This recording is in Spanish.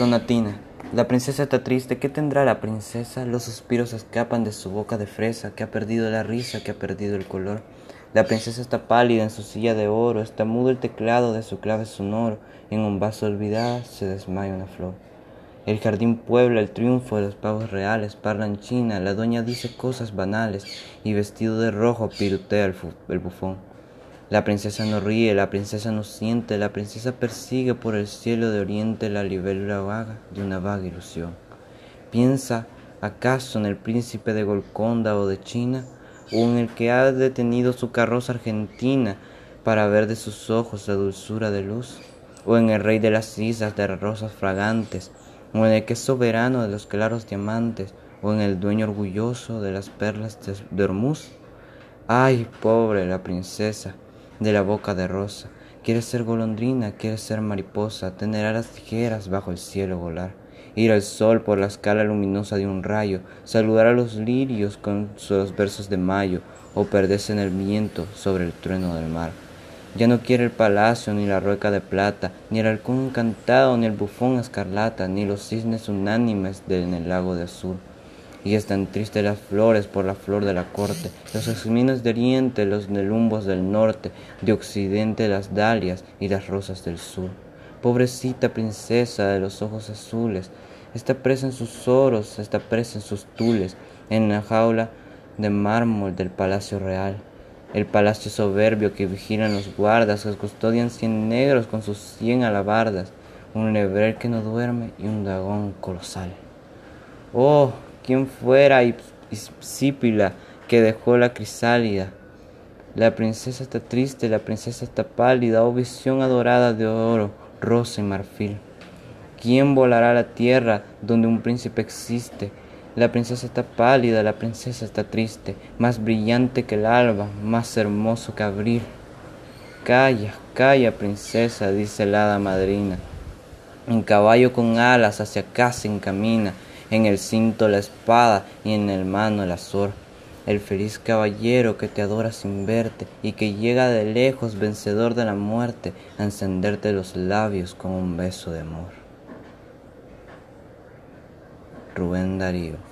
Sonatina. La princesa está triste. ¿Qué tendrá la princesa? Los suspiros escapan de su boca de fresa, que ha perdido la risa, que ha perdido el color. La princesa está pálida en su silla de oro, está mudo el teclado de su clave sonoro. En un vaso olvidada se desmaya una flor. El jardín puebla el triunfo de los pavos reales, parla china, la doña dice cosas banales y vestido de rojo pirutea el bufón. La princesa no ríe, la princesa no siente, la princesa persigue por el cielo de oriente la libélula vaga de una vaga ilusión. ¿Piensa acaso en el príncipe de Golconda o de China, o en el que ha detenido su carroza argentina para ver de sus ojos la dulzura de luz? ¿O en el rey de las islas de rosas fragantes, o en el que es soberano de los claros diamantes, o en el dueño orgulloso de las perlas de Hormuz? ¡Ay, pobre la princesa! De la boca de rosa. Quiere ser golondrina, quiere ser mariposa, tener alas tijeras bajo el cielo volar, ir al sol por la escala luminosa de un rayo, saludar a los lirios con sus versos de mayo, o perderse en el viento sobre el trueno del mar. Ya no quiere el palacio, ni la rueca de plata, ni el halcón encantado, ni el bufón escarlata, ni los cisnes unánimes en el lago de azul y están tristes las flores por la flor de la corte, los jazmines de oriente, los nelumbos del norte, de occidente las dalias y las rosas del sur. Pobrecita princesa de los ojos azules, está presa en sus oros, está presa en sus tules, en la jaula de mármol del palacio real. El palacio soberbio que vigilan los guardas, que custodian cien negros con sus cien alabardas, un lebrel que no duerme y un dragón colosal. Oh, quien fuera Isípila que dejó la crisálida. La princesa está triste, la princesa está pálida, oh visión adorada de oro, rosa y marfil. ¿Quién volará a la tierra donde un príncipe existe? La princesa está pálida, la princesa está triste, más brillante que el alba, más hermoso que abril. Calla, calla, princesa, dice la hada madrina. Un caballo con alas hacia acá se encamina en el cinto la espada y en el mano el azor. El feliz caballero que te adora sin verte y que llega de lejos vencedor de la muerte a encenderte los labios con un beso de amor. Rubén Darío